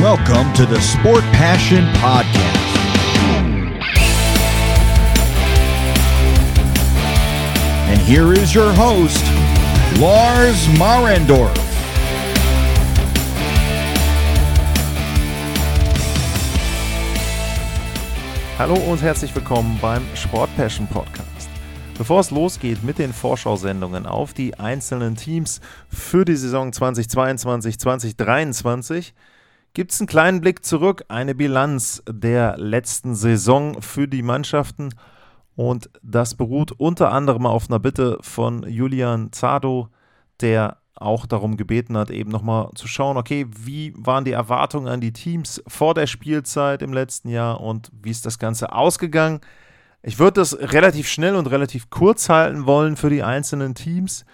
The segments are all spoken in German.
Welcome to the Sport Passion Podcast. And here is your host, Lars Marendorf. Hallo und herzlich willkommen beim Sport Passion Podcast. Bevor es losgeht mit den Vorschau-Sendungen auf die einzelnen Teams für die Saison 2022-2023, gibt es einen kleinen Blick zurück, eine Bilanz der letzten Saison für die Mannschaften. Und das beruht unter anderem auf einer Bitte von Julian Zado, der auch darum gebeten hat, eben nochmal zu schauen, okay, wie waren die Erwartungen an die Teams vor der Spielzeit im letzten Jahr und wie ist das Ganze ausgegangen. Ich würde das relativ schnell und relativ kurz halten wollen für die einzelnen Teams.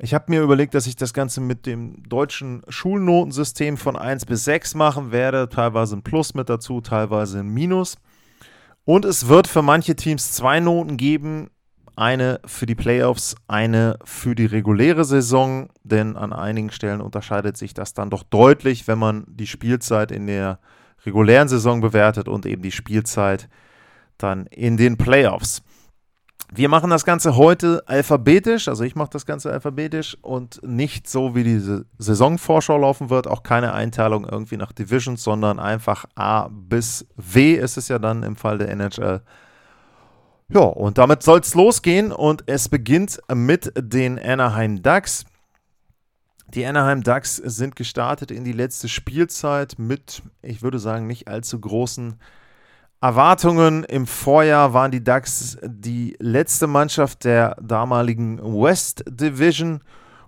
Ich habe mir überlegt, dass ich das Ganze mit dem deutschen Schulnotensystem von 1 bis 6 machen werde. Teilweise ein Plus mit dazu, teilweise ein Minus. Und es wird für manche Teams zwei Noten geben. Eine für die Playoffs, eine für die reguläre Saison. Denn an einigen Stellen unterscheidet sich das dann doch deutlich, wenn man die Spielzeit in der regulären Saison bewertet und eben die Spielzeit dann in den Playoffs. Wir machen das Ganze heute alphabetisch, also ich mache das Ganze alphabetisch und nicht so, wie diese Saisonvorschau laufen wird, auch keine Einteilung irgendwie nach Divisions, sondern einfach A bis W ist es ja dann im Fall der NHL. Ja, und damit soll es losgehen und es beginnt mit den Anaheim Ducks. Die Anaheim Ducks sind gestartet in die letzte Spielzeit mit, ich würde sagen, nicht allzu großen Erwartungen im Vorjahr waren die Ducks die letzte Mannschaft der damaligen West Division.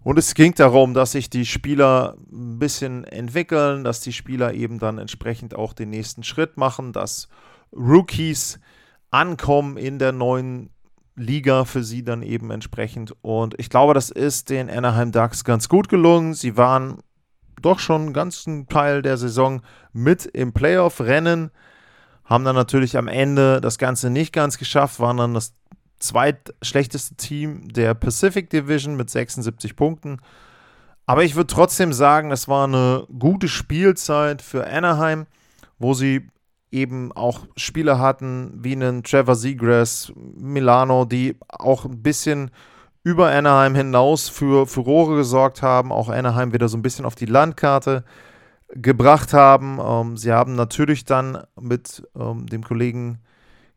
Und es ging darum, dass sich die Spieler ein bisschen entwickeln, dass die Spieler eben dann entsprechend auch den nächsten Schritt machen, dass Rookies ankommen in der neuen Liga für sie dann eben entsprechend. Und ich glaube, das ist den Anaheim Ducks ganz gut gelungen. Sie waren doch schon einen ganzen Teil der Saison mit im Playoff-Rennen haben dann natürlich am Ende das Ganze nicht ganz geschafft, waren dann das zweitschlechteste Team der Pacific Division mit 76 Punkten. Aber ich würde trotzdem sagen, es war eine gute Spielzeit für Anaheim, wo sie eben auch Spieler hatten wie einen Trevor Seagrass, Milano, die auch ein bisschen über Anaheim hinaus für Furore gesorgt haben, auch Anaheim wieder so ein bisschen auf die Landkarte gebracht haben. Ähm, sie haben natürlich dann mit ähm, dem Kollegen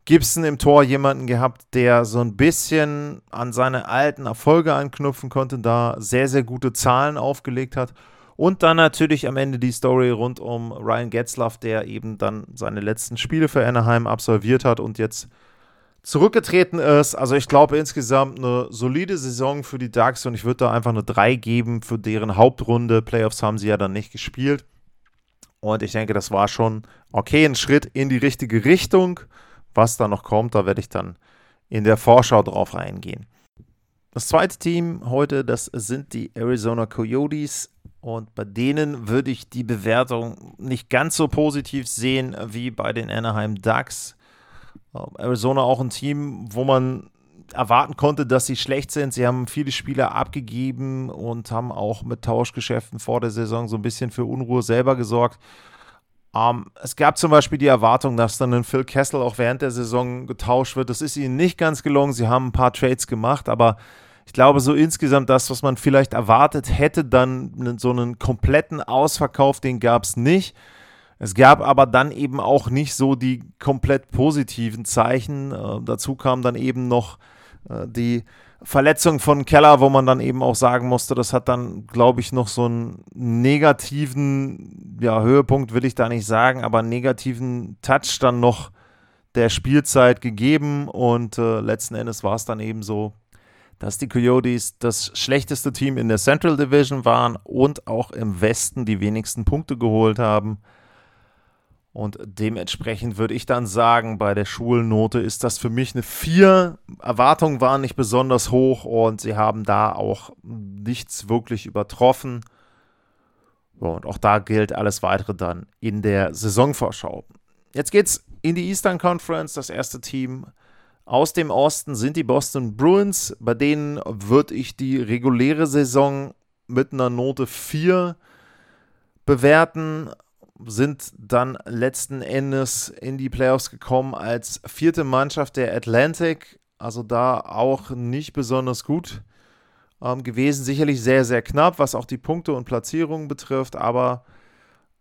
Gibson im Tor jemanden gehabt, der so ein bisschen an seine alten Erfolge anknüpfen konnte, da sehr, sehr gute Zahlen aufgelegt hat. Und dann natürlich am Ende die Story rund um Ryan Getzlaff, der eben dann seine letzten Spiele für Anaheim absolviert hat und jetzt zurückgetreten ist. Also ich glaube insgesamt eine solide Saison für die Ducks und ich würde da einfach eine 3 geben für deren Hauptrunde. Playoffs haben sie ja dann nicht gespielt. Und ich denke, das war schon okay, ein Schritt in die richtige Richtung. Was da noch kommt, da werde ich dann in der Vorschau drauf eingehen. Das zweite Team heute, das sind die Arizona Coyotes. Und bei denen würde ich die Bewertung nicht ganz so positiv sehen wie bei den Anaheim Ducks. Ähm, Arizona auch ein Team, wo man erwarten konnte, dass sie schlecht sind. Sie haben viele Spieler abgegeben und haben auch mit Tauschgeschäften vor der Saison so ein bisschen für Unruhe selber gesorgt. Ähm, es gab zum Beispiel die Erwartung, dass dann ein Phil Kessel auch während der Saison getauscht wird. Das ist ihnen nicht ganz gelungen. Sie haben ein paar Trades gemacht, aber ich glaube, so insgesamt das, was man vielleicht erwartet hätte, dann so einen kompletten Ausverkauf, den gab es nicht. Es gab aber dann eben auch nicht so die komplett positiven Zeichen. Äh, dazu kam dann eben noch die Verletzung von Keller, wo man dann eben auch sagen musste, das hat dann, glaube ich, noch so einen negativen, ja, Höhepunkt will ich da nicht sagen, aber einen negativen Touch dann noch der Spielzeit gegeben und äh, letzten Endes war es dann eben so, dass die Coyotes das schlechteste Team in der Central Division waren und auch im Westen die wenigsten Punkte geholt haben. Und dementsprechend würde ich dann sagen, bei der Schulnote ist das für mich eine 4. Erwartungen waren nicht besonders hoch und sie haben da auch nichts wirklich übertroffen. Und auch da gilt alles weitere dann in der Saisonvorschau. Jetzt geht's in die Eastern Conference. Das erste Team aus dem Osten sind die Boston Bruins. Bei denen würde ich die reguläre Saison mit einer Note 4 bewerten sind dann letzten Endes in die Playoffs gekommen als vierte Mannschaft der Atlantic. Also da auch nicht besonders gut ähm, gewesen. Sicherlich sehr, sehr knapp, was auch die Punkte und Platzierungen betrifft, aber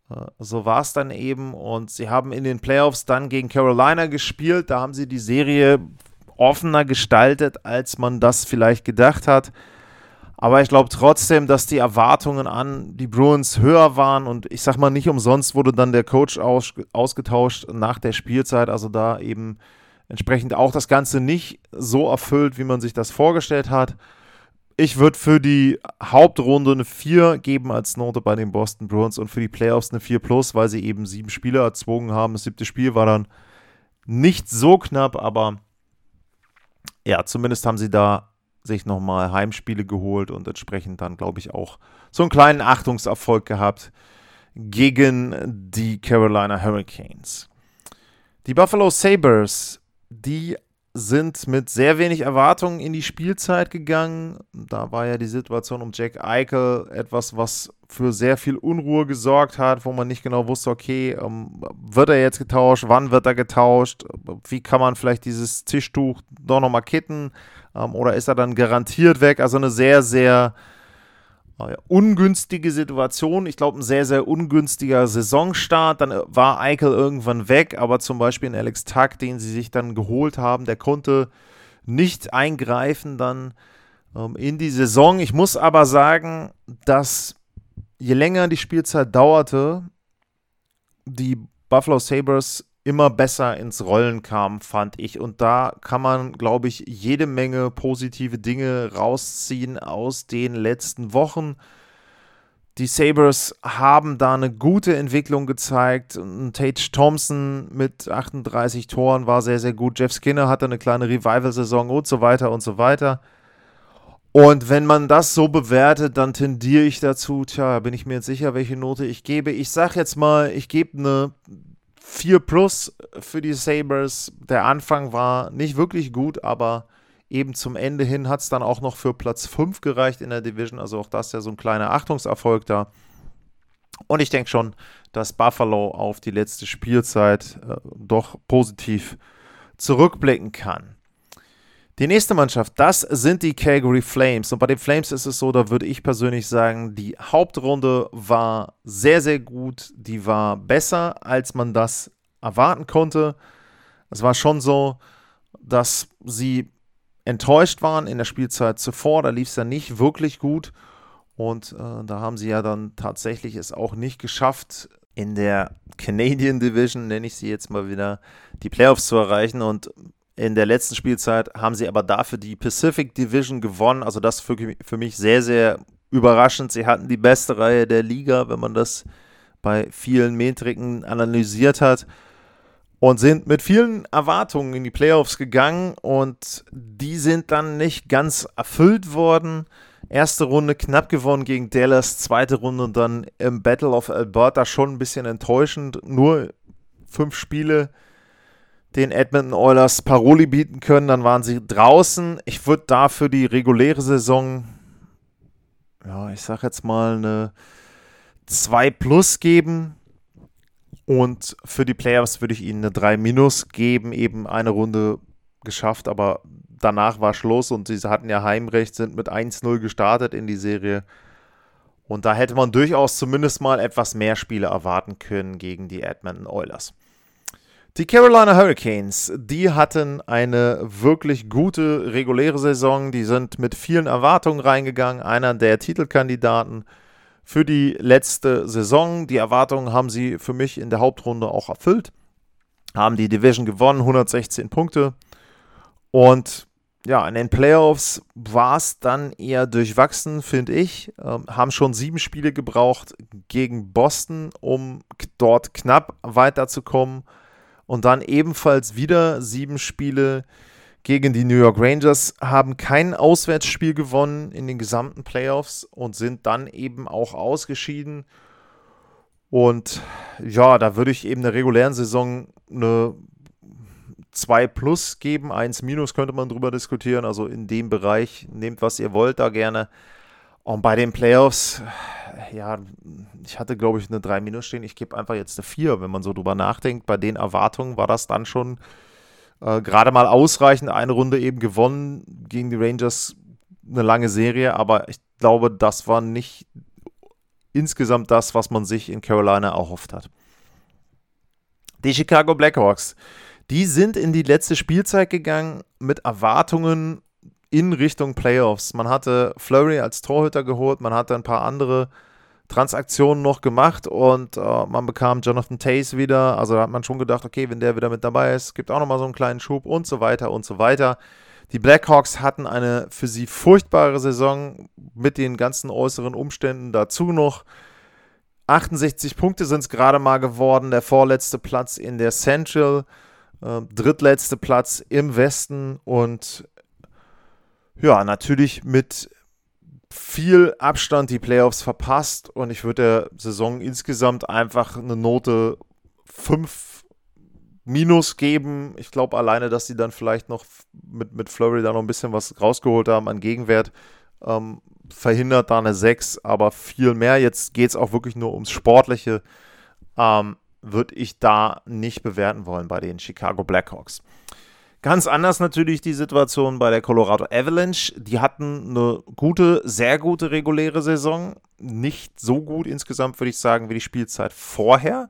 äh, so war es dann eben. Und sie haben in den Playoffs dann gegen Carolina gespielt. Da haben sie die Serie offener gestaltet, als man das vielleicht gedacht hat. Aber ich glaube trotzdem, dass die Erwartungen an die Bruins höher waren und ich sag mal, nicht umsonst wurde dann der Coach aus, ausgetauscht nach der Spielzeit. Also da eben entsprechend auch das Ganze nicht so erfüllt, wie man sich das vorgestellt hat. Ich würde für die Hauptrunde eine 4 geben als Note bei den Boston Bruins und für die Playoffs eine 4 plus, weil sie eben sieben Spiele erzwungen haben. Das siebte Spiel war dann nicht so knapp, aber ja, zumindest haben sie da sich nochmal Heimspiele geholt und entsprechend dann, glaube ich, auch so einen kleinen Achtungserfolg gehabt gegen die Carolina Hurricanes. Die Buffalo Sabres, die sind mit sehr wenig Erwartungen in die Spielzeit gegangen. Da war ja die Situation um Jack Eichel etwas, was für sehr viel Unruhe gesorgt hat, wo man nicht genau wusste, okay, ähm, wird er jetzt getauscht, wann wird er getauscht, wie kann man vielleicht dieses Tischtuch doch nochmal kitten ähm, oder ist er dann garantiert weg? Also eine sehr, sehr äh, ungünstige Situation. Ich glaube, ein sehr, sehr ungünstiger Saisonstart. Dann äh, war Eichel irgendwann weg, aber zum Beispiel in Alex Tuck, den sie sich dann geholt haben, der konnte nicht eingreifen dann ähm, in die Saison. Ich muss aber sagen, dass je länger die Spielzeit dauerte, die Buffalo Sabres immer besser ins Rollen kam, fand ich. Und da kann man, glaube ich, jede Menge positive Dinge rausziehen aus den letzten Wochen. Die Sabres haben da eine gute Entwicklung gezeigt. Tage Thompson mit 38 Toren war sehr, sehr gut. Jeff Skinner hatte eine kleine Revival-Saison und so weiter und so weiter. Und wenn man das so bewertet, dann tendiere ich dazu, tja, bin ich mir jetzt sicher, welche Note ich gebe. Ich sage jetzt mal, ich gebe eine 4 plus für die Sabres. Der Anfang war nicht wirklich gut, aber eben zum Ende hin hat es dann auch noch für Platz 5 gereicht in der Division. Also auch das ist ja so ein kleiner Achtungserfolg da. Und ich denke schon, dass Buffalo auf die letzte Spielzeit äh, doch positiv zurückblicken kann. Die nächste Mannschaft, das sind die Calgary Flames. Und bei den Flames ist es so, da würde ich persönlich sagen, die Hauptrunde war sehr, sehr gut. Die war besser, als man das erwarten konnte. Es war schon so, dass sie enttäuscht waren in der Spielzeit zuvor. Da lief es ja nicht wirklich gut. Und äh, da haben sie ja dann tatsächlich es auch nicht geschafft, in der Canadian Division, nenne ich sie jetzt mal wieder, die Playoffs zu erreichen. Und in der letzten Spielzeit haben sie aber dafür die Pacific Division gewonnen. Also das für, für mich sehr, sehr überraschend. Sie hatten die beste Reihe der Liga, wenn man das bei vielen Metriken analysiert hat. Und sind mit vielen Erwartungen in die Playoffs gegangen und die sind dann nicht ganz erfüllt worden. Erste Runde knapp gewonnen gegen Dallas, zweite Runde dann im Battle of Alberta schon ein bisschen enttäuschend. Nur fünf Spiele den Edmonton Oilers Paroli bieten können, dann waren sie draußen. Ich würde da für die reguläre Saison, ja, ich sag jetzt mal eine 2 plus geben. Und für die Playoffs würde ich ihnen eine 3 minus geben, eben eine Runde geschafft, aber danach war Schluss und sie hatten ja Heimrecht, sind mit 1-0 gestartet in die Serie. Und da hätte man durchaus zumindest mal etwas mehr Spiele erwarten können gegen die Edmonton Oilers. Die Carolina Hurricanes, die hatten eine wirklich gute reguläre Saison. Die sind mit vielen Erwartungen reingegangen. Einer der Titelkandidaten für die letzte Saison. Die Erwartungen haben sie für mich in der Hauptrunde auch erfüllt. Haben die Division gewonnen, 116 Punkte. Und ja, in den Playoffs war es dann eher durchwachsen, finde ich. Ähm, haben schon sieben Spiele gebraucht gegen Boston, um dort knapp weiterzukommen und dann ebenfalls wieder sieben Spiele gegen die New York Rangers, haben kein Auswärtsspiel gewonnen in den gesamten Playoffs und sind dann eben auch ausgeschieden. Und ja, da würde ich eben der regulären Saison eine 2 plus geben, 1 minus könnte man drüber diskutieren. Also in dem Bereich nehmt, was ihr wollt, da gerne. Und bei den Playoffs, ja, ich hatte, glaube ich, eine 3 Minus stehen. Ich gebe einfach jetzt eine 4, wenn man so drüber nachdenkt. Bei den Erwartungen war das dann schon äh, gerade mal ausreichend. Eine Runde eben gewonnen gegen die Rangers, eine lange Serie, aber ich glaube, das war nicht insgesamt das, was man sich in Carolina erhofft hat. Die Chicago Blackhawks, die sind in die letzte Spielzeit gegangen mit Erwartungen in Richtung Playoffs. Man hatte Flurry als Torhüter geholt, man hatte ein paar andere Transaktionen noch gemacht und äh, man bekam Jonathan Tays wieder. Also da hat man schon gedacht, okay, wenn der wieder mit dabei ist, gibt auch nochmal so einen kleinen Schub und so weiter und so weiter. Die Blackhawks hatten eine für sie furchtbare Saison mit den ganzen äußeren Umständen dazu noch. 68 Punkte sind es gerade mal geworden, der vorletzte Platz in der Central, äh, drittletzte Platz im Westen und ja, natürlich mit viel Abstand die Playoffs verpasst und ich würde der Saison insgesamt einfach eine Note 5 minus geben. Ich glaube alleine, dass sie dann vielleicht noch mit, mit Flurry noch ein bisschen was rausgeholt haben an Gegenwert, ähm, verhindert da eine 6, aber viel mehr. Jetzt geht es auch wirklich nur ums Sportliche. Ähm, würde ich da nicht bewerten wollen bei den Chicago Blackhawks. Ganz anders natürlich die Situation bei der Colorado Avalanche. Die hatten eine gute, sehr gute reguläre Saison. Nicht so gut insgesamt, würde ich sagen, wie die Spielzeit vorher.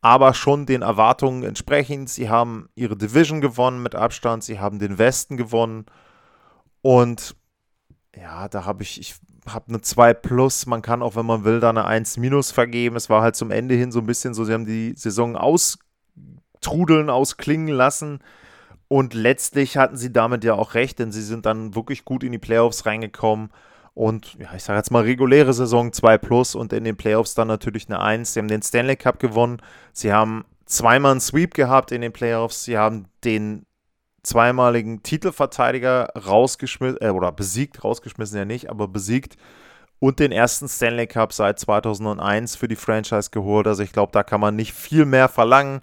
Aber schon den Erwartungen entsprechend. Sie haben ihre Division gewonnen mit Abstand. Sie haben den Westen gewonnen. Und ja, da habe ich, ich habe eine 2 plus. Man kann auch, wenn man will, da eine 1 minus vergeben. Es war halt zum Ende hin so ein bisschen so, sie haben die Saison austrudeln, ausklingen lassen und letztlich hatten sie damit ja auch recht, denn sie sind dann wirklich gut in die Playoffs reingekommen. Und ja, ich sage jetzt mal reguläre Saison 2 plus und in den Playoffs dann natürlich eine 1. Sie haben den Stanley Cup gewonnen. Sie haben zweimal einen Sweep gehabt in den Playoffs. Sie haben den zweimaligen Titelverteidiger rausgeschmissen, äh, oder besiegt, rausgeschmissen ja nicht, aber besiegt und den ersten Stanley Cup seit 2001 für die Franchise geholt. Also ich glaube, da kann man nicht viel mehr verlangen.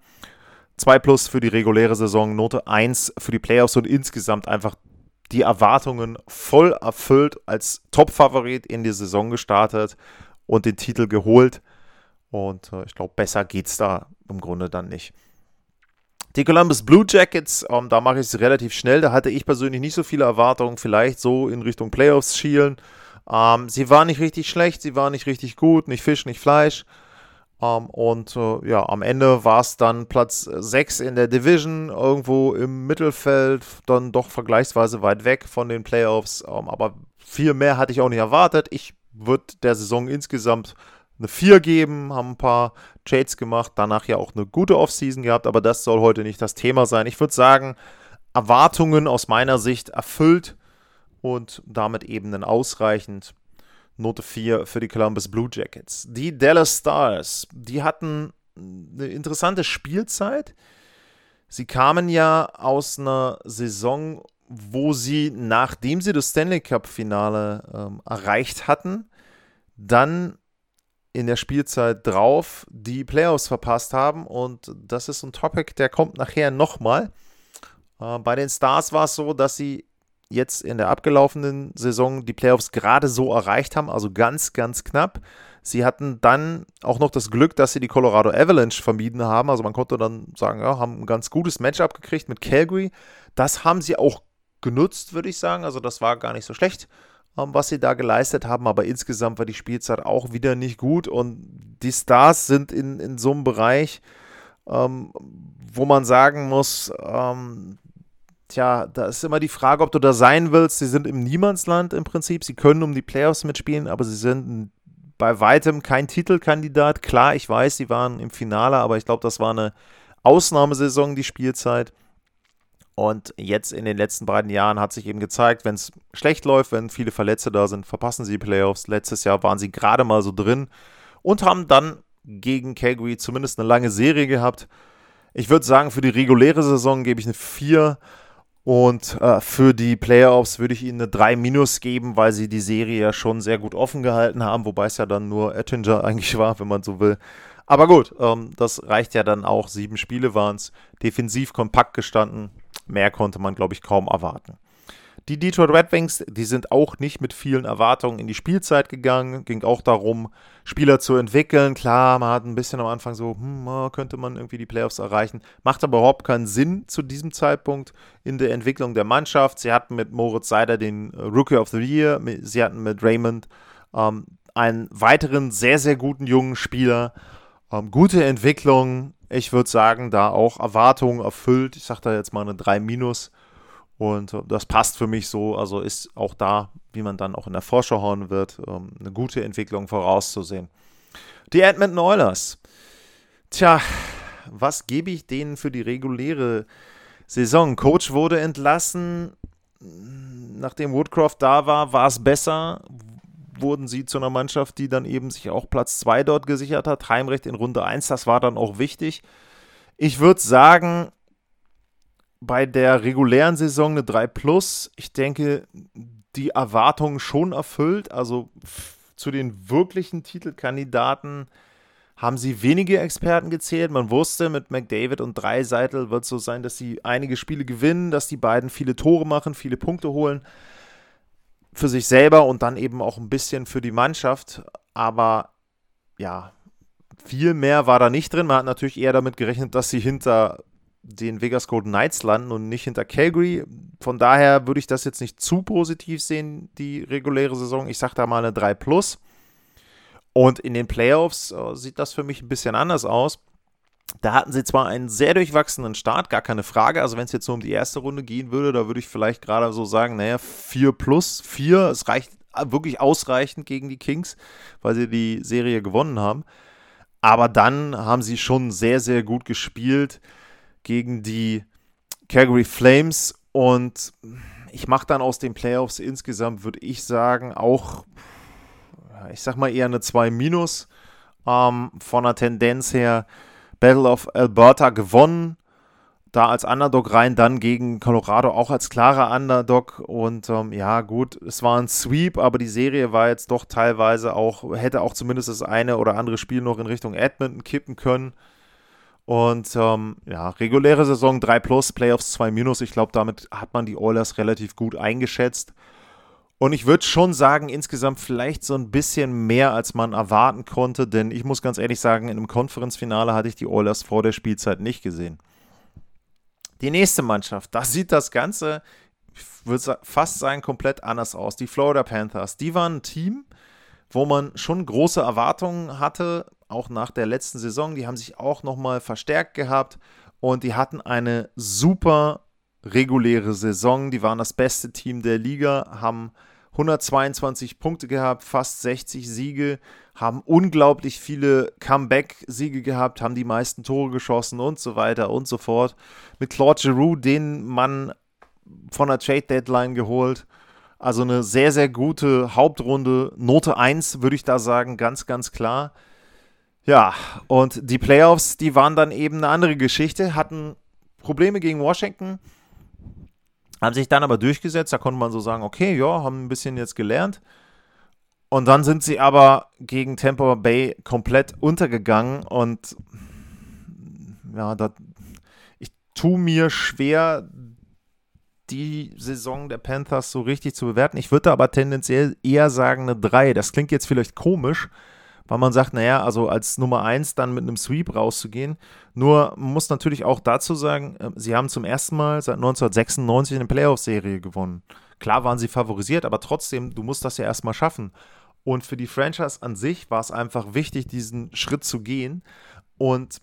2 plus für die reguläre Saison, Note 1 für die Playoffs und insgesamt einfach die Erwartungen voll erfüllt, als Top-Favorit in die Saison gestartet und den Titel geholt. Und äh, ich glaube, besser geht es da im Grunde dann nicht. Die Columbus Blue Jackets, ähm, da mache ich es relativ schnell. Da hatte ich persönlich nicht so viele Erwartungen, vielleicht so in Richtung Playoffs schielen. Ähm, sie waren nicht richtig schlecht, sie waren nicht richtig gut, nicht Fisch, nicht Fleisch. Um, ähm, und äh, ja, am Ende war es dann Platz 6 in der Division, irgendwo im Mittelfeld, dann doch vergleichsweise weit weg von den Playoffs. Um, ähm, aber viel mehr hatte ich auch nicht erwartet. Ich würde der Saison insgesamt eine 4 geben, haben ein paar Trades gemacht, danach ja auch eine gute Offseason gehabt, aber das soll heute nicht das Thema sein. Ich würde sagen, Erwartungen aus meiner Sicht erfüllt und damit eben ein ausreichend Note 4 für die Columbus Blue Jackets. Die Dallas Stars, die hatten eine interessante Spielzeit. Sie kamen ja aus einer Saison, wo sie, nachdem sie das Stanley Cup-Finale ähm, erreicht hatten, dann in der Spielzeit drauf die Playoffs verpasst haben. Und das ist ein Topic, der kommt nachher nochmal. Äh, bei den Stars war es so, dass sie jetzt in der abgelaufenen Saison die Playoffs gerade so erreicht haben, also ganz, ganz knapp. Sie hatten dann auch noch das Glück, dass sie die Colorado Avalanche vermieden haben. Also man konnte dann sagen, ja, haben ein ganz gutes Matchup gekriegt mit Calgary. Das haben sie auch genutzt, würde ich sagen. Also das war gar nicht so schlecht, ähm, was sie da geleistet haben. Aber insgesamt war die Spielzeit auch wieder nicht gut. Und die Stars sind in, in so einem Bereich, ähm, wo man sagen muss, ähm, Tja, da ist immer die Frage, ob du da sein willst. Sie sind im Niemandsland im Prinzip. Sie können um die Playoffs mitspielen, aber sie sind bei weitem kein Titelkandidat. Klar, ich weiß, sie waren im Finale, aber ich glaube, das war eine Ausnahmesaison, die Spielzeit. Und jetzt in den letzten beiden Jahren hat sich eben gezeigt, wenn es schlecht läuft, wenn viele Verletzte da sind, verpassen sie die Playoffs. Letztes Jahr waren sie gerade mal so drin und haben dann gegen Calgary zumindest eine lange Serie gehabt. Ich würde sagen, für die reguläre Saison gebe ich eine 4. Und äh, für die Playoffs würde ich ihnen eine 3 minus geben, weil sie die Serie ja schon sehr gut offen gehalten haben, wobei es ja dann nur Ettinger eigentlich war, wenn man so will. Aber gut, ähm, das reicht ja dann auch. Sieben Spiele waren es, defensiv kompakt gestanden. Mehr konnte man, glaube ich, kaum erwarten. Die Detroit Red Wings, die sind auch nicht mit vielen Erwartungen in die Spielzeit gegangen. Ging auch darum, Spieler zu entwickeln. Klar, man hat ein bisschen am Anfang so, hm, könnte man irgendwie die Playoffs erreichen. Macht aber überhaupt keinen Sinn zu diesem Zeitpunkt in der Entwicklung der Mannschaft. Sie hatten mit Moritz Seider den äh, Rookie of the Year. Sie hatten mit Raymond ähm, einen weiteren sehr, sehr guten jungen Spieler. Ähm, gute Entwicklung. Ich würde sagen, da auch Erwartungen erfüllt. Ich sage da jetzt mal eine 3 minus. Und äh, das passt für mich so. Also ist auch da, wie man dann auch in der Vorschau hören wird, ähm, eine gute Entwicklung vorauszusehen. Die Edmonton Oilers. Tja, was gebe ich denen für die reguläre Saison? Coach wurde entlassen. Nachdem Woodcroft da war, war es besser. Wurden sie zu einer Mannschaft, die dann eben sich auch Platz 2 dort gesichert hat. Heimrecht in Runde 1, das war dann auch wichtig. Ich würde sagen, bei der regulären Saison eine 3 Plus. Ich denke, die Erwartungen schon erfüllt. Also zu den wirklichen Titelkandidaten haben sie wenige Experten gezählt. Man wusste, mit McDavid und Dreiseitel wird es so sein, dass sie einige Spiele gewinnen, dass die beiden viele Tore machen, viele Punkte holen. Für sich selber und dann eben auch ein bisschen für die Mannschaft. Aber ja, viel mehr war da nicht drin. Man hat natürlich eher damit gerechnet, dass sie hinter den Vegas Golden Knights landen und nicht hinter Calgary. Von daher würde ich das jetzt nicht zu positiv sehen, die reguläre Saison. Ich sage da mal eine 3 Plus. Und in den Playoffs äh, sieht das für mich ein bisschen anders aus. Da hatten sie zwar einen sehr durchwachsenen Start, gar keine Frage. Also wenn es jetzt nur um die erste Runde gehen würde, da würde ich vielleicht gerade so sagen, naja, 4 plus 4, es reicht wirklich ausreichend gegen die Kings, weil sie die Serie gewonnen haben. Aber dann haben sie schon sehr, sehr gut gespielt gegen die Calgary Flames und ich mache dann aus den Playoffs insgesamt, würde ich sagen, auch, ich sag mal eher eine 2 minus ähm, von der Tendenz her. Battle of Alberta gewonnen, da als Underdog rein, dann gegen Colorado auch als klarer Underdog und ähm, ja gut, es war ein Sweep, aber die Serie war jetzt doch teilweise auch, hätte auch zumindest das eine oder andere Spiel noch in Richtung Edmonton kippen können. Und ähm, ja, reguläre Saison 3 plus, Playoffs 2 minus. Ich glaube, damit hat man die Oilers relativ gut eingeschätzt. Und ich würde schon sagen, insgesamt vielleicht so ein bisschen mehr, als man erwarten konnte, denn ich muss ganz ehrlich sagen, in einem Konferenzfinale hatte ich die Oilers vor der Spielzeit nicht gesehen. Die nächste Mannschaft, da sieht das Ganze, ich würde fast sagen, komplett anders aus. Die Florida Panthers, die waren ein Team, wo man schon große Erwartungen hatte, auch nach der letzten Saison. Die haben sich auch nochmal verstärkt gehabt und die hatten eine super reguläre Saison. Die waren das beste Team der Liga, haben 122 Punkte gehabt, fast 60 Siege, haben unglaublich viele Comeback-Siege gehabt, haben die meisten Tore geschossen und so weiter und so fort. Mit Claude Giroux, den man von der Trade-Deadline geholt. Also eine sehr, sehr gute Hauptrunde. Note 1 würde ich da sagen, ganz, ganz klar. Ja, und die Playoffs, die waren dann eben eine andere Geschichte, hatten Probleme gegen Washington, haben sich dann aber durchgesetzt. Da konnte man so sagen, okay, ja, haben ein bisschen jetzt gelernt. Und dann sind sie aber gegen Tampa Bay komplett untergegangen und ja, das, ich tue mir schwer, die Saison der Panthers so richtig zu bewerten. Ich würde aber tendenziell eher sagen eine 3. Das klingt jetzt vielleicht komisch, weil man sagt, naja, also als Nummer 1 dann mit einem Sweep rauszugehen. Nur man muss natürlich auch dazu sagen, äh, sie haben zum ersten Mal seit 1996 eine Playoff-Serie gewonnen. Klar waren sie favorisiert, aber trotzdem, du musst das ja erstmal schaffen. Und für die Franchise an sich war es einfach wichtig, diesen Schritt zu gehen. Und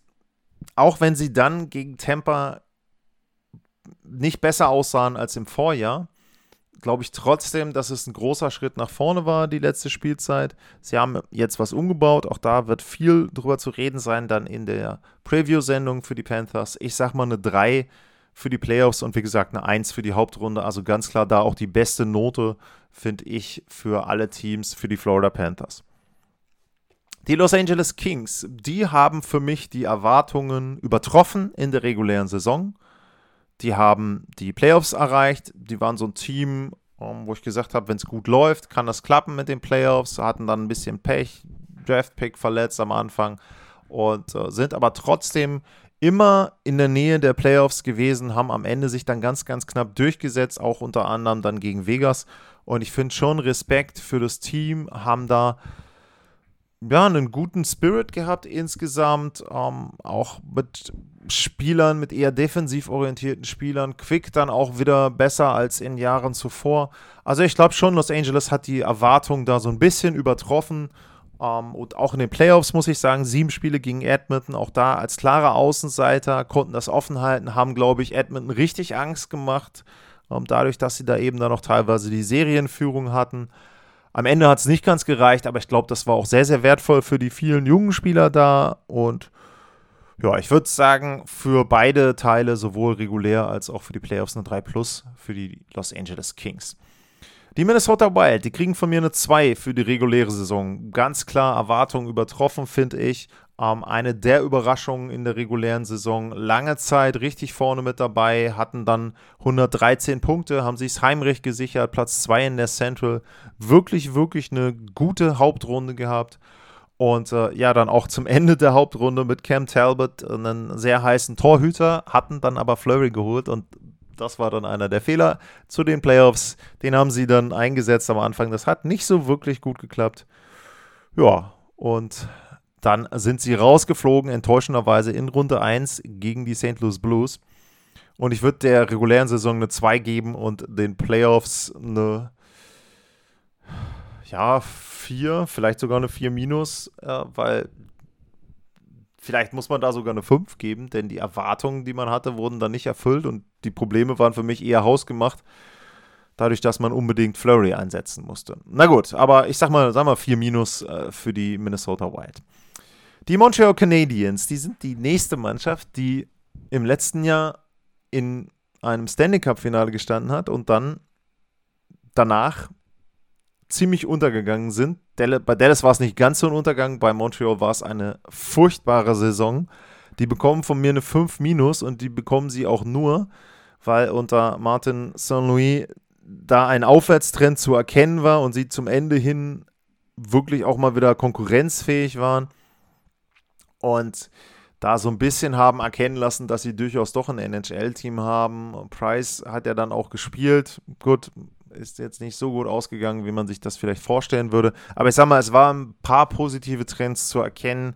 auch wenn sie dann gegen Tampa nicht besser aussahen als im Vorjahr, glaube ich trotzdem, dass es ein großer Schritt nach vorne war, die letzte Spielzeit. Sie haben jetzt was umgebaut. Auch da wird viel drüber zu reden sein, dann in der Preview-Sendung für die Panthers. Ich sage mal eine 3 für die Playoffs und wie gesagt eine 1 für die Hauptrunde. Also ganz klar da auch die beste Note, finde ich, für alle Teams für die Florida Panthers. Die Los Angeles Kings, die haben für mich die Erwartungen übertroffen in der regulären Saison. Die haben die Playoffs erreicht. Die waren so ein Team, um, wo ich gesagt habe, wenn es gut läuft, kann das klappen mit den Playoffs. Hatten dann ein bisschen Pech, Draft-Pick verletzt am Anfang und äh, sind aber trotzdem immer in der Nähe der Playoffs gewesen, haben am Ende sich dann ganz, ganz knapp durchgesetzt, auch unter anderem dann gegen Vegas. Und ich finde schon Respekt für das Team, haben da ja, einen guten Spirit gehabt insgesamt, ähm, auch mit Spielern, mit eher defensiv orientierten Spielern. Quick dann auch wieder besser als in Jahren zuvor. Also ich glaube schon, Los Angeles hat die Erwartungen da so ein bisschen übertroffen. Ähm, und auch in den Playoffs muss ich sagen, sieben Spiele gegen Edmonton, auch da als klarer Außenseiter, konnten das offen halten, haben, glaube ich, Edmonton richtig Angst gemacht. Ähm, dadurch, dass sie da eben dann noch teilweise die Serienführung hatten. Am Ende hat es nicht ganz gereicht, aber ich glaube, das war auch sehr, sehr wertvoll für die vielen jungen Spieler da. Und ja, ich würde sagen, für beide Teile, sowohl regulär als auch für die Playoffs, eine 3 Plus für die Los Angeles Kings. Die Minnesota Wild, die kriegen von mir eine 2 für die reguläre Saison. Ganz klar Erwartungen übertroffen, finde ich. Ähm, eine der Überraschungen in der regulären Saison. Lange Zeit richtig vorne mit dabei, hatten dann 113 Punkte, haben sich Heimrecht gesichert, Platz 2 in der Central. Wirklich, wirklich eine gute Hauptrunde gehabt. Und äh, ja, dann auch zum Ende der Hauptrunde mit Cam Talbot einen sehr heißen Torhüter, hatten dann aber Flurry geholt und das war dann einer der Fehler zu den Playoffs. Den haben sie dann eingesetzt am Anfang. Das hat nicht so wirklich gut geklappt. Ja, und dann sind sie rausgeflogen, enttäuschenderweise in Runde 1 gegen die St. Louis Blues. Und ich würde der regulären Saison eine 2 geben und den Playoffs eine ja, 4, vielleicht sogar eine 4 minus, äh, weil vielleicht muss man da sogar eine 5 geben, denn die Erwartungen, die man hatte, wurden dann nicht erfüllt und die Probleme waren für mich eher hausgemacht, dadurch, dass man unbedingt Flurry einsetzen musste. Na gut, aber ich sag mal, sag mal 4 minus äh, für die Minnesota Wild. Die Montreal Canadiens, die sind die nächste Mannschaft, die im letzten Jahr in einem Stanley Cup-Finale gestanden hat und dann danach ziemlich untergegangen sind. Bei Dallas war es nicht ganz so ein Untergang, bei Montreal war es eine furchtbare Saison. Die bekommen von mir eine 5 minus und die bekommen sie auch nur, weil unter Martin Saint-Louis da ein Aufwärtstrend zu erkennen war und sie zum Ende hin wirklich auch mal wieder konkurrenzfähig waren und da so ein bisschen haben erkennen lassen, dass sie durchaus doch ein NHL-Team haben. Price hat ja dann auch gespielt. Gut, ist jetzt nicht so gut ausgegangen, wie man sich das vielleicht vorstellen würde. Aber ich sag mal, es waren ein paar positive Trends zu erkennen.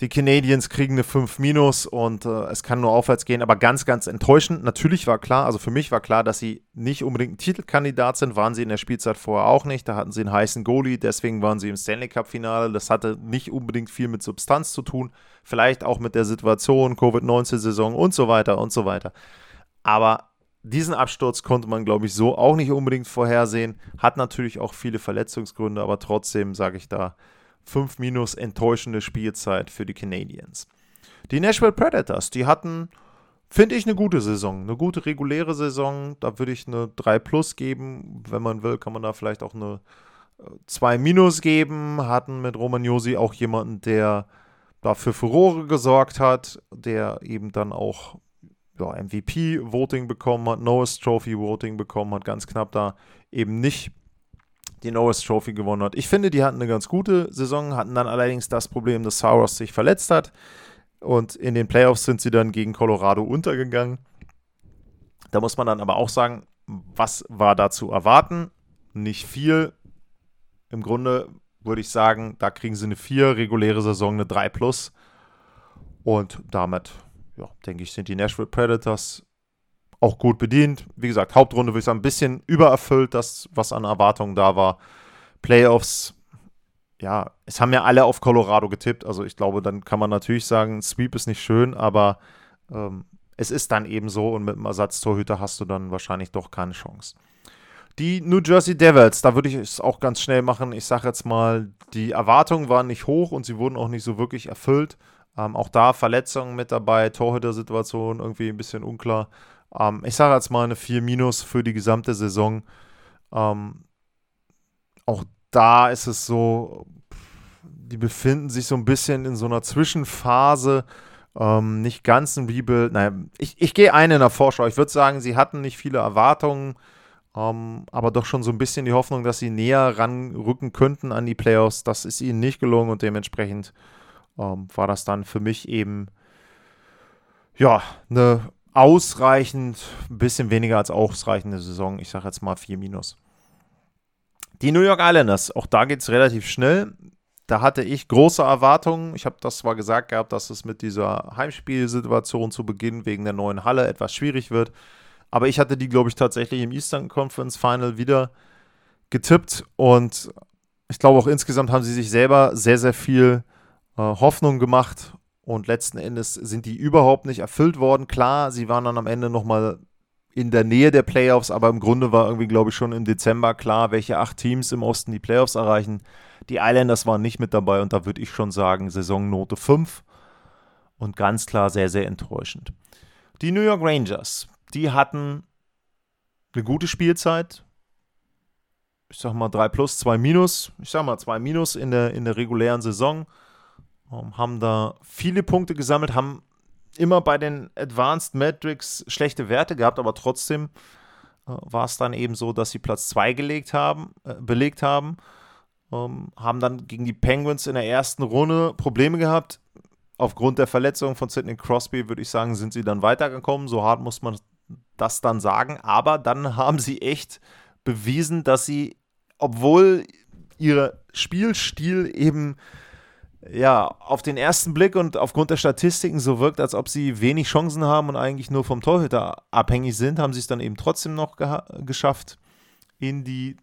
Die Canadiens kriegen eine 5 minus und äh, es kann nur aufwärts gehen, aber ganz, ganz enttäuschend. Natürlich war klar, also für mich war klar, dass sie nicht unbedingt ein Titelkandidat sind, waren sie in der Spielzeit vorher auch nicht. Da hatten sie einen heißen Goalie, deswegen waren sie im Stanley Cup-Finale. Das hatte nicht unbedingt viel mit Substanz zu tun, vielleicht auch mit der Situation, Covid-19-Saison und so weiter und so weiter. Aber diesen Absturz konnte man, glaube ich, so auch nicht unbedingt vorhersehen. Hat natürlich auch viele Verletzungsgründe, aber trotzdem sage ich da 5 minus enttäuschende Spielzeit für die Canadiens. Die Nashville Predators, die hatten, finde ich, eine gute Saison, eine gute reguläre Saison. Da würde ich eine 3 plus geben. Wenn man will, kann man da vielleicht auch eine 2 äh, minus geben. Hatten mit Romagnosi auch jemanden, der dafür Furore gesorgt hat, der eben dann auch ja, MVP-Voting bekommen hat, Norris Trophy-Voting bekommen hat, ganz knapp da eben nicht die Norris Trophy gewonnen hat. Ich finde, die hatten eine ganz gute Saison, hatten dann allerdings das Problem, dass Saros sich verletzt hat. Und in den Playoffs sind sie dann gegen Colorado untergegangen. Da muss man dann aber auch sagen, was war da zu erwarten? Nicht viel. Im Grunde würde ich sagen, da kriegen sie eine 4, reguläre Saison eine 3 plus. Und damit, ja, denke ich, sind die Nashville Predators auch gut bedient. Wie gesagt, Hauptrunde würde ich sagen, ein bisschen übererfüllt, das, was an Erwartungen da war. Playoffs, ja, es haben ja alle auf Colorado getippt. Also ich glaube, dann kann man natürlich sagen, Sweep ist nicht schön, aber ähm, es ist dann eben so und mit dem Ersatztorhüter hast du dann wahrscheinlich doch keine Chance. Die New Jersey Devils, da würde ich es auch ganz schnell machen. Ich sage jetzt mal, die Erwartungen waren nicht hoch und sie wurden auch nicht so wirklich erfüllt. Ähm, auch da Verletzungen mit dabei, Torhüter-Situation irgendwie ein bisschen unklar. Ähm, ich sage jetzt mal eine 4 minus für die gesamte Saison. Ähm, auch da ist es so, die befinden sich so ein bisschen in so einer Zwischenphase. Ähm, nicht ganz ein Rebuild. Nein, ich, ich gehe ein in der Vorschau. Ich würde sagen, sie hatten nicht viele Erwartungen, ähm, aber doch schon so ein bisschen die Hoffnung, dass sie näher ranrücken könnten an die Playoffs. Das ist ihnen nicht gelungen und dementsprechend ähm, war das dann für mich eben ja, eine ausreichend, ein bisschen weniger als ausreichende Saison. Ich sage jetzt mal 4 minus. Die New York Islanders, auch da geht es relativ schnell. Da hatte ich große Erwartungen. Ich habe das zwar gesagt gehabt, dass es mit dieser Heimspielsituation zu Beginn wegen der neuen Halle etwas schwierig wird. Aber ich hatte die, glaube ich, tatsächlich im Eastern Conference Final wieder getippt. Und ich glaube auch insgesamt haben sie sich selber sehr, sehr viel äh, Hoffnung gemacht. Und letzten Endes sind die überhaupt nicht erfüllt worden. Klar, sie waren dann am Ende nochmal in der Nähe der Playoffs, aber im Grunde war irgendwie, glaube ich, schon im Dezember klar, welche acht Teams im Osten die Playoffs erreichen. Die Islanders waren nicht mit dabei und da würde ich schon sagen, Saisonnote 5 und ganz klar sehr, sehr enttäuschend. Die New York Rangers, die hatten eine gute Spielzeit. Ich sag mal 3 plus, 2 minus. Ich sag mal 2 minus in der, in der regulären Saison. Um, haben da viele Punkte gesammelt, haben immer bei den Advanced Metrics schlechte Werte gehabt, aber trotzdem äh, war es dann eben so, dass sie Platz 2 gelegt haben, äh, belegt haben. Ähm, haben dann gegen die Penguins in der ersten Runde Probleme gehabt. Aufgrund der Verletzung von Sidney Crosby, würde ich sagen, sind sie dann weitergekommen. So hart muss man das dann sagen. Aber dann haben sie echt bewiesen, dass sie, obwohl ihr Spielstil eben ja, auf den ersten Blick und aufgrund der Statistiken so wirkt, als ob sie wenig Chancen haben und eigentlich nur vom Torhüter abhängig sind, haben sie es dann eben trotzdem noch geschafft, in die,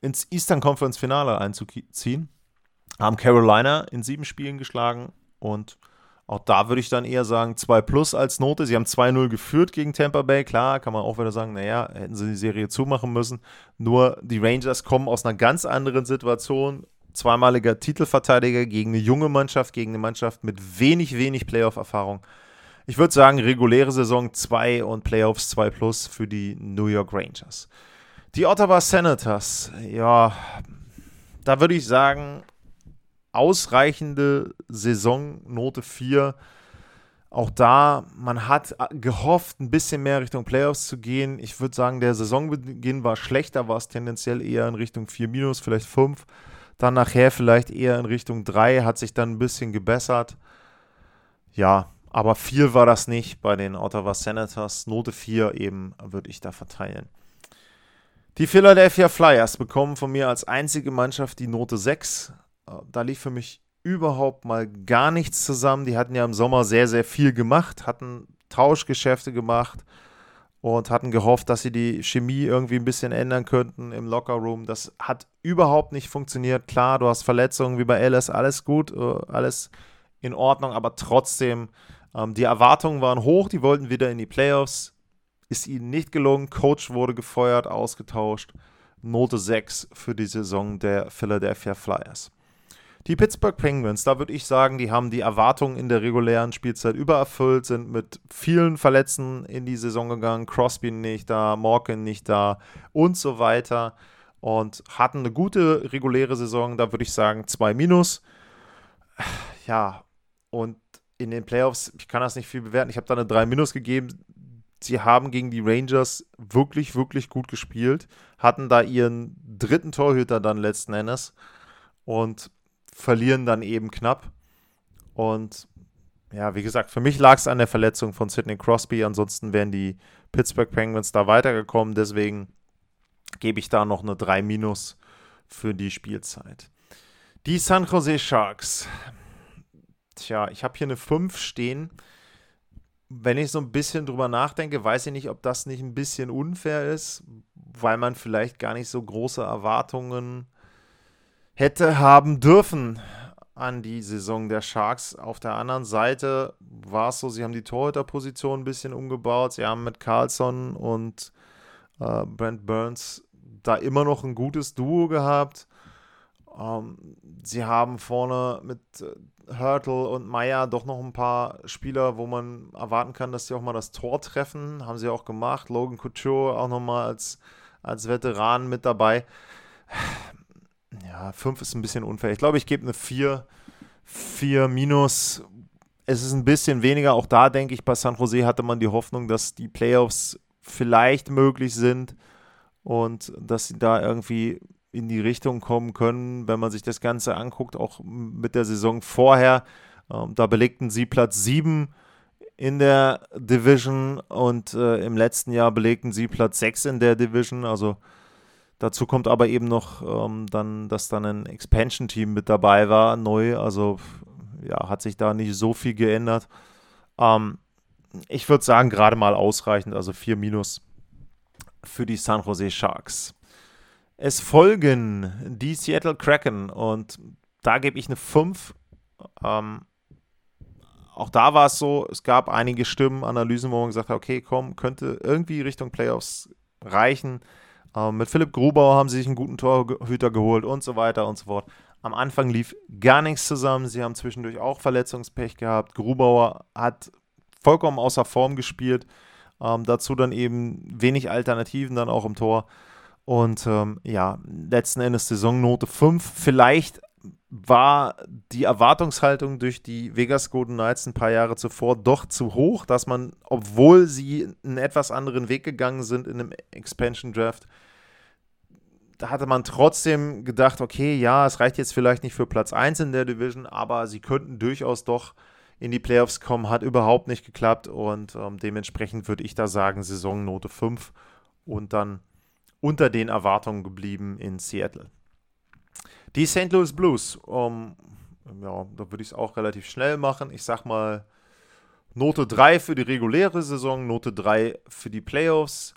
ins Eastern Conference Finale einzuziehen. Haben Carolina in sieben Spielen geschlagen und auch da würde ich dann eher sagen 2 plus als Note. Sie haben 2-0 geführt gegen Tampa Bay. Klar, kann man auch wieder sagen, naja, hätten sie die Serie zumachen müssen. Nur die Rangers kommen aus einer ganz anderen Situation zweimaliger Titelverteidiger gegen eine junge Mannschaft, gegen eine Mannschaft mit wenig, wenig Playoff-Erfahrung. Ich würde sagen, reguläre Saison 2 und Playoffs 2 plus für die New York Rangers. Die Ottawa Senators, ja, da würde ich sagen, ausreichende Saison, Note 4. Auch da, man hat gehofft, ein bisschen mehr Richtung Playoffs zu gehen. Ich würde sagen, der Saisonbeginn war schlechter, war es tendenziell eher in Richtung 4 minus, vielleicht 5. Dann nachher vielleicht eher in Richtung 3, hat sich dann ein bisschen gebessert. Ja, aber viel war das nicht bei den Ottawa Senators. Note 4 eben würde ich da verteilen. Die Philadelphia Flyers bekommen von mir als einzige Mannschaft die Note 6. Äh, da lief für mich überhaupt mal gar nichts zusammen. Die hatten ja im Sommer sehr, sehr viel gemacht, hatten Tauschgeschäfte gemacht, und hatten gehofft, dass sie die Chemie irgendwie ein bisschen ändern könnten im Lockerroom. Das hat überhaupt nicht funktioniert. Klar, du hast Verletzungen wie bei Alice, alles gut, äh, alles in Ordnung, aber trotzdem, ähm, die Erwartungen waren hoch, die wollten wieder in die Playoffs. Ist ihnen nicht gelungen. Coach wurde gefeuert, ausgetauscht. Note 6 für die Saison der Philadelphia Flyers. Die Pittsburgh Penguins, da würde ich sagen, die haben die Erwartungen in der regulären Spielzeit übererfüllt, sind mit vielen Verletzten in die Saison gegangen, Crosby nicht da, Morgan nicht da und so weiter und hatten eine gute reguläre Saison, da würde ich sagen 2 minus. Ja, und in den Playoffs, ich kann das nicht viel bewerten, ich habe da eine 3 minus gegeben. Sie haben gegen die Rangers wirklich, wirklich gut gespielt, hatten da ihren dritten Torhüter dann letzten Endes und verlieren dann eben knapp. Und ja, wie gesagt, für mich lag es an der Verletzung von Sidney Crosby. Ansonsten wären die Pittsburgh Penguins da weitergekommen. Deswegen gebe ich da noch eine 3 minus für die Spielzeit. Die San Jose Sharks. Tja, ich habe hier eine 5 stehen. Wenn ich so ein bisschen drüber nachdenke, weiß ich nicht, ob das nicht ein bisschen unfair ist, weil man vielleicht gar nicht so große Erwartungen hätte haben dürfen an die Saison der Sharks. Auf der anderen Seite war es so, sie haben die Torhüterposition ein bisschen umgebaut. Sie haben mit Carlson und äh, Brent Burns da immer noch ein gutes Duo gehabt. Ähm, sie haben vorne mit äh, Hurtle und Meyer doch noch ein paar Spieler, wo man erwarten kann, dass sie auch mal das Tor treffen. Haben sie auch gemacht. Logan Couture auch nochmal als, als Veteran mit dabei ja, 5 ist ein bisschen unfair. Ich glaube, ich gebe eine 4. 4 minus. Es ist ein bisschen weniger. Auch da denke ich, bei San Jose hatte man die Hoffnung, dass die Playoffs vielleicht möglich sind und dass sie da irgendwie in die Richtung kommen können, wenn man sich das Ganze anguckt, auch mit der Saison vorher. Ähm, da belegten sie Platz 7 in der Division und äh, im letzten Jahr belegten sie Platz 6 in der Division. Also dazu kommt aber eben noch ähm, dann, dass dann ein Expansion-Team mit dabei war, neu. Also ja, hat sich da nicht so viel geändert. Ähm, ich würde sagen, gerade mal ausreichend, also 4 Minus für die San Jose Sharks. Es folgen die Seattle Kraken und da gebe ich eine 5. Ähm, auch da war es so, es gab einige Stimmen, Analysen, wo man gesagt hat, okay, komm, könnte irgendwie Richtung Playoffs reichen. Ähm, mit Philipp Grubauer haben sie sich einen guten Torhüter geholt und so weiter und so fort. Am Anfang lief gar nichts zusammen. Sie haben zwischendurch auch Verletzungspech gehabt. Grubauer hat vollkommen außer Form gespielt. Ähm, dazu dann eben wenig Alternativen dann auch im Tor. Und ähm, ja, letzten Endes Saisonnote 5. Vielleicht war die Erwartungshaltung durch die Vegas Golden Knights ein paar Jahre zuvor doch zu hoch, dass man, obwohl sie einen etwas anderen Weg gegangen sind in einem Expansion Draft, da hatte man trotzdem gedacht, okay, ja, es reicht jetzt vielleicht nicht für Platz 1 in der Division, aber sie könnten durchaus doch in die Playoffs kommen, hat überhaupt nicht geklappt und ähm, dementsprechend würde ich da sagen, Saisonnote 5 und dann unter den Erwartungen geblieben in Seattle. Die St. Louis Blues, um, ja, da würde ich es auch relativ schnell machen. Ich sag mal Note 3 für die reguläre Saison, Note 3 für die Playoffs.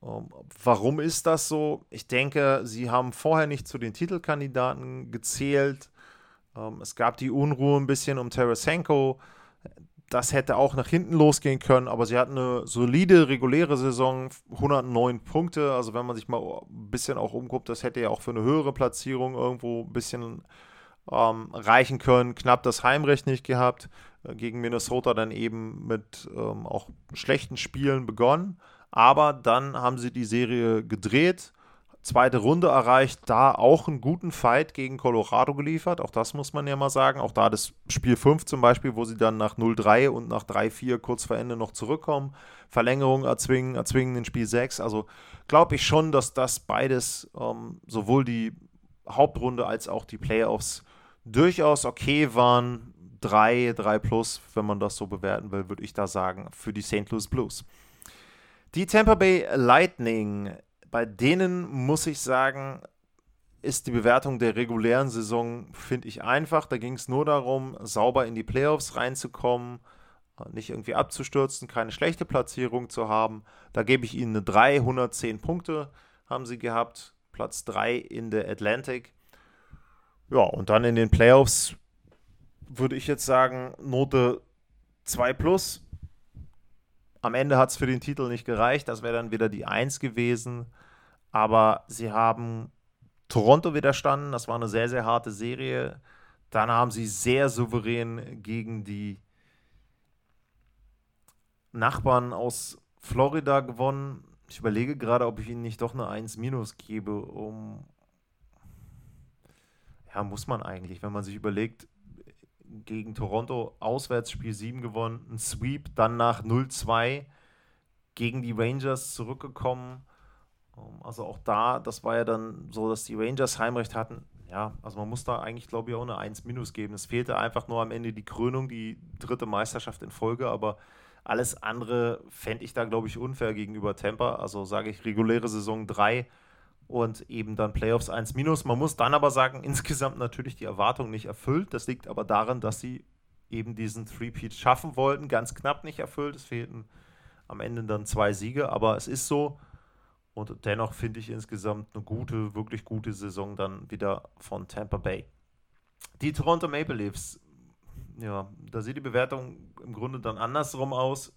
Um, warum ist das so? Ich denke, sie haben vorher nicht zu den Titelkandidaten gezählt. Um, es gab die Unruhe ein bisschen um Tarasenko das hätte auch nach hinten losgehen können, aber sie hatten eine solide, reguläre Saison, 109 Punkte. Also wenn man sich mal ein bisschen auch umguckt, das hätte ja auch für eine höhere Platzierung irgendwo ein bisschen ähm, reichen können. Knapp das Heimrecht nicht gehabt. Äh, gegen Minnesota dann eben mit ähm, auch schlechten Spielen begonnen. Aber dann haben sie die Serie gedreht zweite Runde erreicht, da auch einen guten Fight gegen Colorado geliefert. Auch das muss man ja mal sagen. Auch da das Spiel 5 zum Beispiel, wo sie dann nach 0-3 und nach 3-4 kurz vor Ende noch zurückkommen. Verlängerung erzwingen, erzwingen in Spiel 6. Also glaube ich schon, dass das beides, ähm, sowohl die Hauptrunde als auch die Playoffs, durchaus okay waren. 3, 3 plus, wenn man das so bewerten will, würde ich da sagen, für die St. Louis Blues. Die Tampa Bay Lightning bei denen muss ich sagen, ist die Bewertung der regulären Saison, finde ich, einfach. Da ging es nur darum, sauber in die Playoffs reinzukommen, nicht irgendwie abzustürzen, keine schlechte Platzierung zu haben. Da gebe ich ihnen eine 310 Punkte haben sie gehabt, Platz 3 in der Atlantic. Ja, und dann in den Playoffs würde ich jetzt sagen, Note 2 plus. Am Ende hat es für den Titel nicht gereicht, das wäre dann wieder die 1 gewesen aber sie haben Toronto widerstanden. Das war eine sehr, sehr harte Serie. Dann haben sie sehr souverän gegen die Nachbarn aus Florida gewonnen. Ich überlege gerade, ob ich ihnen nicht doch eine 1 minus gebe, um. Ja, muss man eigentlich, wenn man sich überlegt, gegen Toronto auswärts Spiel 7 gewonnen, ein Sweep, dann nach 0-2 gegen die Rangers zurückgekommen ähm, also auch da, das war ja dann so, dass die Rangers Heimrecht hatten. Ja, also man muss da eigentlich, glaube ich, auch eine 1 minus geben. Es fehlte einfach nur am Ende die Krönung, die dritte Meisterschaft in Folge, aber alles andere fände ich da, glaube ich, unfair gegenüber Tampa. Also sage ich reguläre Saison 3 und eben dann Playoffs 1 minus. Man muss dann aber sagen, insgesamt natürlich die Erwartung nicht erfüllt. Das liegt aber daran, dass sie eben diesen Three-Peat schaffen wollten. Ganz knapp nicht erfüllt. Es fehlten am Ende dann zwei Siege, aber es ist so, und dennoch finde ich insgesamt eine gute, wirklich gute Saison dann wieder von Tampa Bay. Die Toronto Maple Leafs, ja, da sieht die Bewertung im Grunde dann andersrum aus.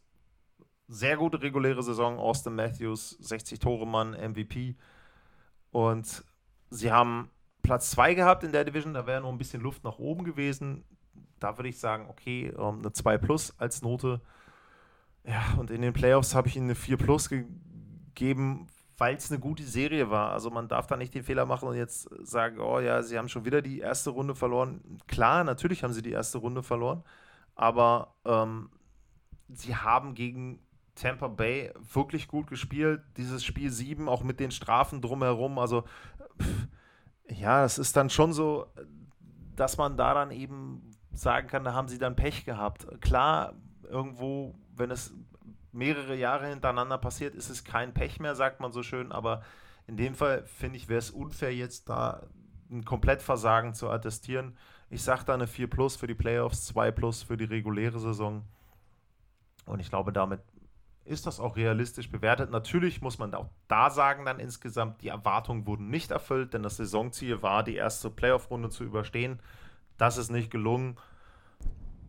Sehr gute reguläre Saison, Austin Matthews, 60 Tore Mann, MVP. Und sie haben Platz 2 gehabt in der Division, da wäre noch ein bisschen Luft nach oben gewesen. Da würde ich sagen, okay, ähm, eine 2 plus als Note. Ja, und in den Playoffs habe ich ihnen eine 4 plus gegeben, weil es eine gute Serie war. Also man darf da nicht den Fehler machen und jetzt sagen, oh ja, sie haben schon wieder die erste Runde verloren. Klar, natürlich haben sie die erste Runde verloren, aber ähm, sie haben gegen Tampa Bay wirklich gut gespielt. Dieses Spiel 7, auch mit den Strafen drumherum. Also pff, ja, es ist dann schon so, dass man da dann eben sagen kann, da haben sie dann Pech gehabt. Klar, irgendwo, wenn es mehrere Jahre hintereinander passiert, ist es kein Pech mehr, sagt man so schön. Aber in dem Fall finde ich, wäre es unfair, jetzt da ein Komplettversagen zu attestieren. Ich sage da eine 4 Plus für die Playoffs, 2 Plus für die reguläre Saison. Und ich glaube, damit ist das auch realistisch bewertet. Natürlich muss man auch da sagen, dann insgesamt, die Erwartungen wurden nicht erfüllt, denn das Saisonziel war, die erste Playoff-Runde zu überstehen. Das ist nicht gelungen.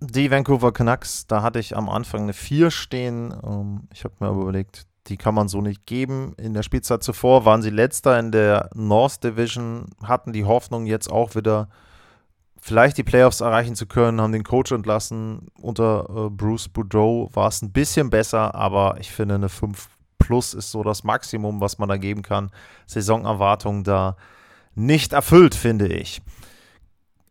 Die Vancouver Canucks, da hatte ich am Anfang eine 4 stehen. Ähm, ich habe mir aber überlegt, die kann man so nicht geben. In der Spielzeit zuvor waren sie letzter in der North Division, hatten die Hoffnung, jetzt auch wieder vielleicht die Playoffs erreichen zu können, haben den Coach entlassen. Unter äh, Bruce Boudreau war es ein bisschen besser, aber ich finde, eine 5 Plus ist so das Maximum, was man da geben kann. Saisonerwartung da nicht erfüllt, finde ich.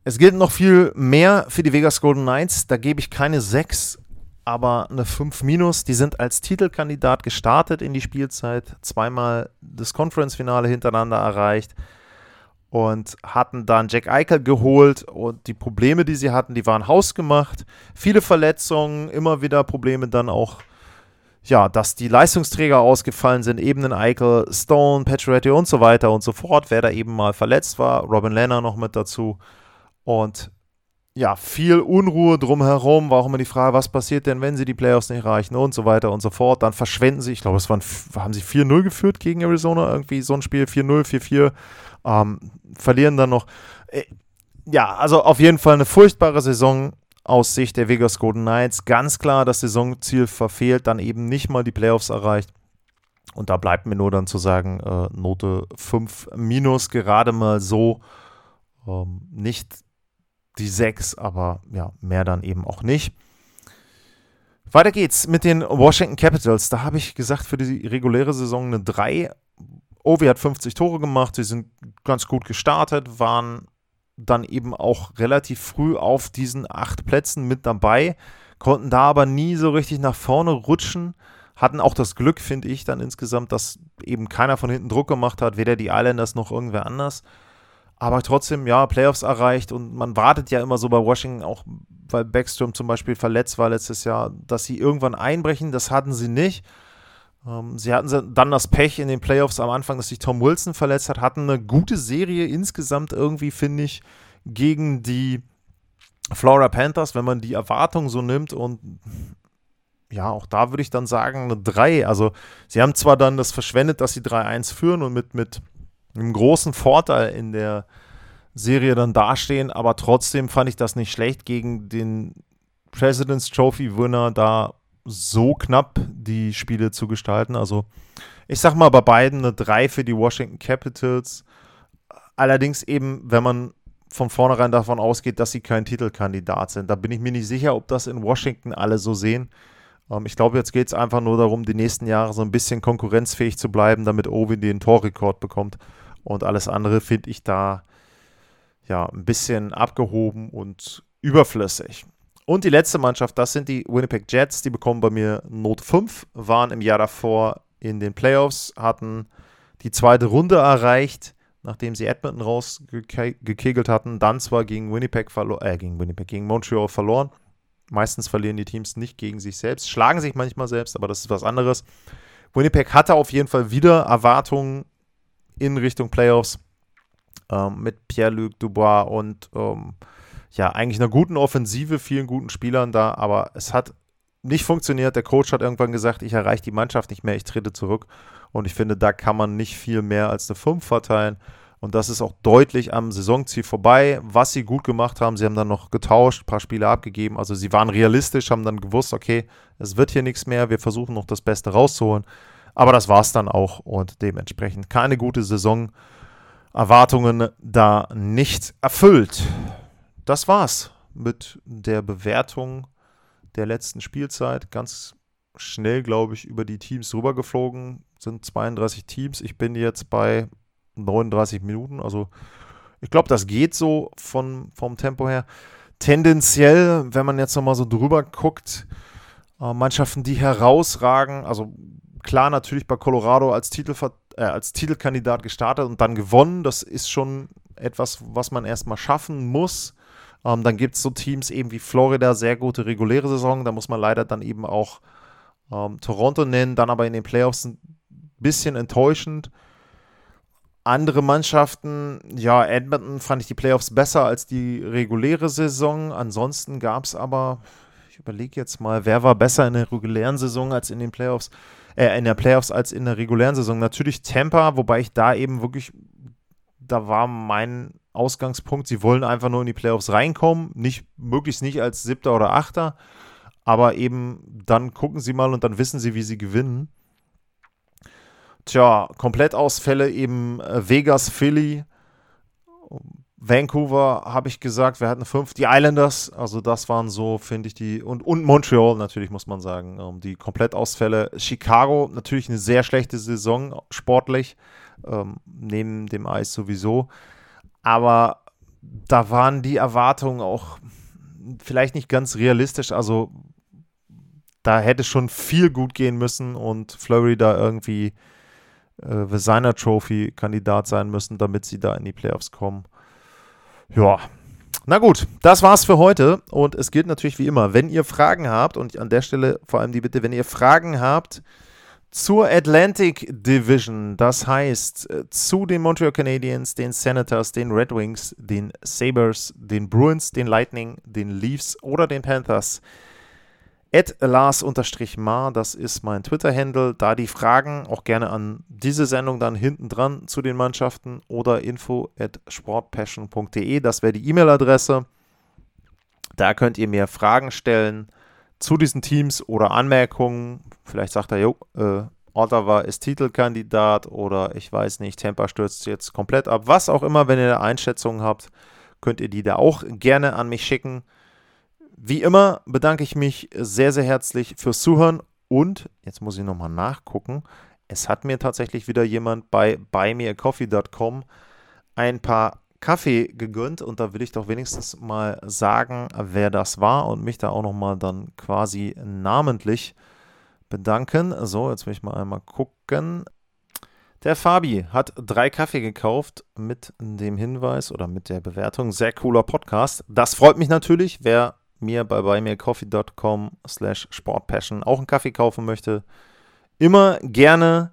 Es gilt noch viel mehr für die Vegas Golden Knights. Da gebe ich keine 6, aber eine 5 minus. Die sind als Titelkandidat gestartet in die Spielzeit, zweimal das Conference-Finale hintereinander erreicht und hatten dann Jack Eichel geholt und die Probleme, die sie hatten, die waren hausgemacht. Viele Verletzungen, immer wieder Probleme dann auch, ja, dass die Leistungsträger ausgefallen sind, eben in Eichel, Stone, Pacioretty und so weiter und so fort, wer da eben mal verletzt war, Robin Lenner noch mit dazu und ja, viel Unruhe drumherum, war auch immer die Frage, was passiert denn, wenn sie die Playoffs nicht erreichen und so weiter und so fort. Dann verschwenden sie, ich glaube, es waren, haben sie 4-0 geführt gegen Arizona, irgendwie so ein Spiel, 4-0, 4-4, ähm, verlieren dann noch. Äh, ja, also auf jeden Fall eine furchtbare Saison aus Sicht der Vegas Golden Knights. Ganz klar das Saisonziel verfehlt, dann eben nicht mal die Playoffs erreicht. Und da bleibt mir nur dann zu sagen, äh, Note 5 minus, gerade mal so. Ähm, nicht die 6, aber ja, mehr dann eben auch nicht. Weiter geht's mit den Washington Capitals. Da habe ich gesagt, für die reguläre Saison eine 3. Ovi hat 50 Tore gemacht, sie sind ganz gut gestartet, waren dann eben auch relativ früh auf diesen acht Plätzen mit dabei, konnten da aber nie so richtig nach vorne rutschen, hatten auch das Glück, finde ich, dann insgesamt, dass eben keiner von hinten Druck gemacht hat, weder die Islanders noch irgendwer anders aber trotzdem, ja, Playoffs erreicht und man wartet ja immer so bei Washington, auch weil Backstrom zum Beispiel verletzt war letztes Jahr, dass sie irgendwann einbrechen. Das hatten sie nicht. Ähm, sie hatten dann das Pech in den Playoffs am Anfang, dass sich Tom Wilson verletzt hat, hatten eine gute Serie insgesamt irgendwie, finde ich, gegen die Flora Panthers, wenn man die Erwartung so nimmt und ja, auch da würde ich dann sagen, eine 3. Also, sie haben zwar dann das verschwendet, dass sie 3-1 führen und mit, mit einem großen Vorteil in der Serie dann dastehen, aber trotzdem fand ich das nicht schlecht, gegen den President's Trophy-Winner da so knapp die Spiele zu gestalten. Also ich sag mal bei beiden eine 3 für die Washington Capitals. Allerdings eben, wenn man von vornherein davon ausgeht, dass sie kein Titelkandidat sind. Da bin ich mir nicht sicher, ob das in Washington alle so sehen. Ähm, ich glaube, jetzt geht es einfach nur darum, die nächsten Jahre so ein bisschen konkurrenzfähig zu bleiben, damit Owen den Torrekord bekommt. Und alles andere finde ich da ja ein bisschen abgehoben und überflüssig. Und die letzte Mannschaft, das sind die Winnipeg Jets. Die bekommen bei mir Not 5, waren im Jahr davor in den Playoffs, hatten die zweite Runde erreicht, nachdem sie Edmonton rausgekegelt hatten. Dann zwar gegen Winnipeg äh, gegen Winnipeg, gegen Montreal verloren. Meistens verlieren die Teams nicht gegen sich selbst, schlagen sich manchmal selbst, aber das ist was anderes. Winnipeg hatte auf jeden Fall wieder Erwartungen in Richtung Playoffs ähm, mit Pierre-Luc Dubois und ähm, ja, eigentlich einer guten Offensive, vielen guten Spielern da, aber es hat nicht funktioniert. Der Coach hat irgendwann gesagt, ich erreiche die Mannschaft nicht mehr, ich trete zurück. Und ich finde, da kann man nicht viel mehr als eine 5 verteilen. Und das ist auch deutlich am Saisonziel vorbei. Was sie gut gemacht haben, sie haben dann noch getauscht, ein paar Spiele abgegeben. Also sie waren realistisch, haben dann gewusst, okay, es wird hier nichts mehr, wir versuchen noch das Beste rauszuholen. Aber das war es dann auch und dementsprechend keine gute Saison. Erwartungen da nicht erfüllt. Das war's mit der Bewertung der letzten Spielzeit. Ganz schnell, glaube ich, über die Teams rübergeflogen. Sind 32 Teams. Ich bin jetzt bei 39 Minuten. Also ich glaube, das geht so von, vom Tempo her. Tendenziell, wenn man jetzt nochmal so drüber guckt, äh, Mannschaften, die herausragen, also klar natürlich bei Colorado als, Titelver äh, als Titelkandidat gestartet und dann gewonnen. Das ist schon etwas, was man erstmal schaffen muss. Ähm, dann gibt es so Teams eben wie Florida, sehr gute reguläre Saison. Da muss man leider dann eben auch ähm, Toronto nennen, dann aber in den Playoffs ein bisschen enttäuschend. Andere Mannschaften, ja, Edmonton fand ich die Playoffs besser als die reguläre Saison. Ansonsten gab es aber, ich überlege jetzt mal, wer war besser in der regulären Saison als in den Playoffs, äh, in der Playoffs als in der regulären Saison? Natürlich Tampa, wobei ich da eben wirklich, da war mein Ausgangspunkt, sie wollen einfach nur in die Playoffs reinkommen, nicht, möglichst nicht als Siebter oder Achter, aber eben dann gucken sie mal und dann wissen sie, wie sie gewinnen. Tja, Komplettausfälle eben äh, Vegas, Philly, Vancouver habe ich gesagt, wir hatten fünf. Die Islanders, also das waren so, finde ich, die. Und, und Montreal natürlich, muss man sagen. Ähm, die Komplettausfälle. Chicago, natürlich eine sehr schlechte Saison, sportlich, ähm, neben dem Eis sowieso. Aber da waren die Erwartungen auch vielleicht nicht ganz realistisch. Also da hätte schon viel gut gehen müssen und Florida irgendwie äh, Designer Trophy Kandidat sein müssen, damit sie da in die Playoffs kommen. Ja. Na gut, das war's für heute und es gilt natürlich wie immer, wenn ihr Fragen habt und an der Stelle vor allem die Bitte, wenn ihr Fragen habt zur Atlantic Division, das heißt äh, zu den Montreal Canadiens, den Senators, den Red Wings, den Sabres, den Bruins, den Lightning, den Leafs oder den Panthers, Lars-Mar, das ist mein Twitter-Handle. Da die Fragen auch gerne an diese Sendung dann hinten dran zu den Mannschaften oder info at sportpassion.de. Das wäre die E-Mail-Adresse. Da könnt ihr mir Fragen stellen zu diesen Teams oder Anmerkungen. Vielleicht sagt er, jo, äh, Ottawa ist Titelkandidat oder ich weiß nicht, Tampa stürzt jetzt komplett ab. Was auch immer, wenn ihr Einschätzungen habt, könnt ihr die da auch gerne an mich schicken. Wie immer bedanke ich mich sehr, sehr herzlich fürs Zuhören und jetzt muss ich nochmal nachgucken. Es hat mir tatsächlich wieder jemand bei buymeacoffee.com ein paar Kaffee gegönnt und da will ich doch wenigstens mal sagen, wer das war und mich da auch nochmal dann quasi namentlich bedanken. So, jetzt will ich mal einmal gucken. Der Fabi hat drei Kaffee gekauft mit dem Hinweis oder mit der Bewertung. Sehr cooler Podcast. Das freut mich natürlich. Wer mir bei buymeacoffee.com slash sportpassion auch einen Kaffee kaufen möchte, immer gerne.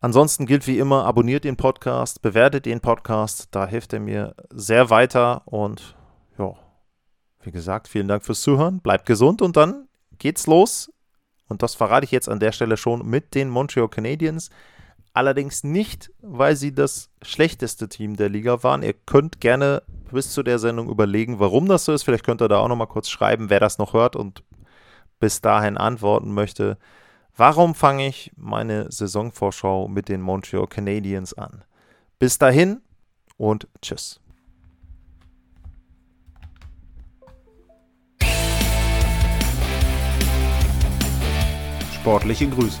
Ansonsten gilt wie immer, abonniert den Podcast, bewertet den Podcast, da hilft er mir sehr weiter und ja, wie gesagt, vielen Dank fürs Zuhören, bleibt gesund und dann geht's los. Und das verrate ich jetzt an der Stelle schon mit den Montreal Canadiens. Allerdings nicht, weil sie das schlechteste Team der Liga waren. Ihr könnt gerne bis zu der Sendung überlegen, warum das so ist. Vielleicht könnt ihr da auch noch mal kurz schreiben, wer das noch hört und bis dahin antworten möchte. Warum fange ich meine Saisonvorschau mit den Montreal Canadiens an? Bis dahin und tschüss. Sportliche Grüße.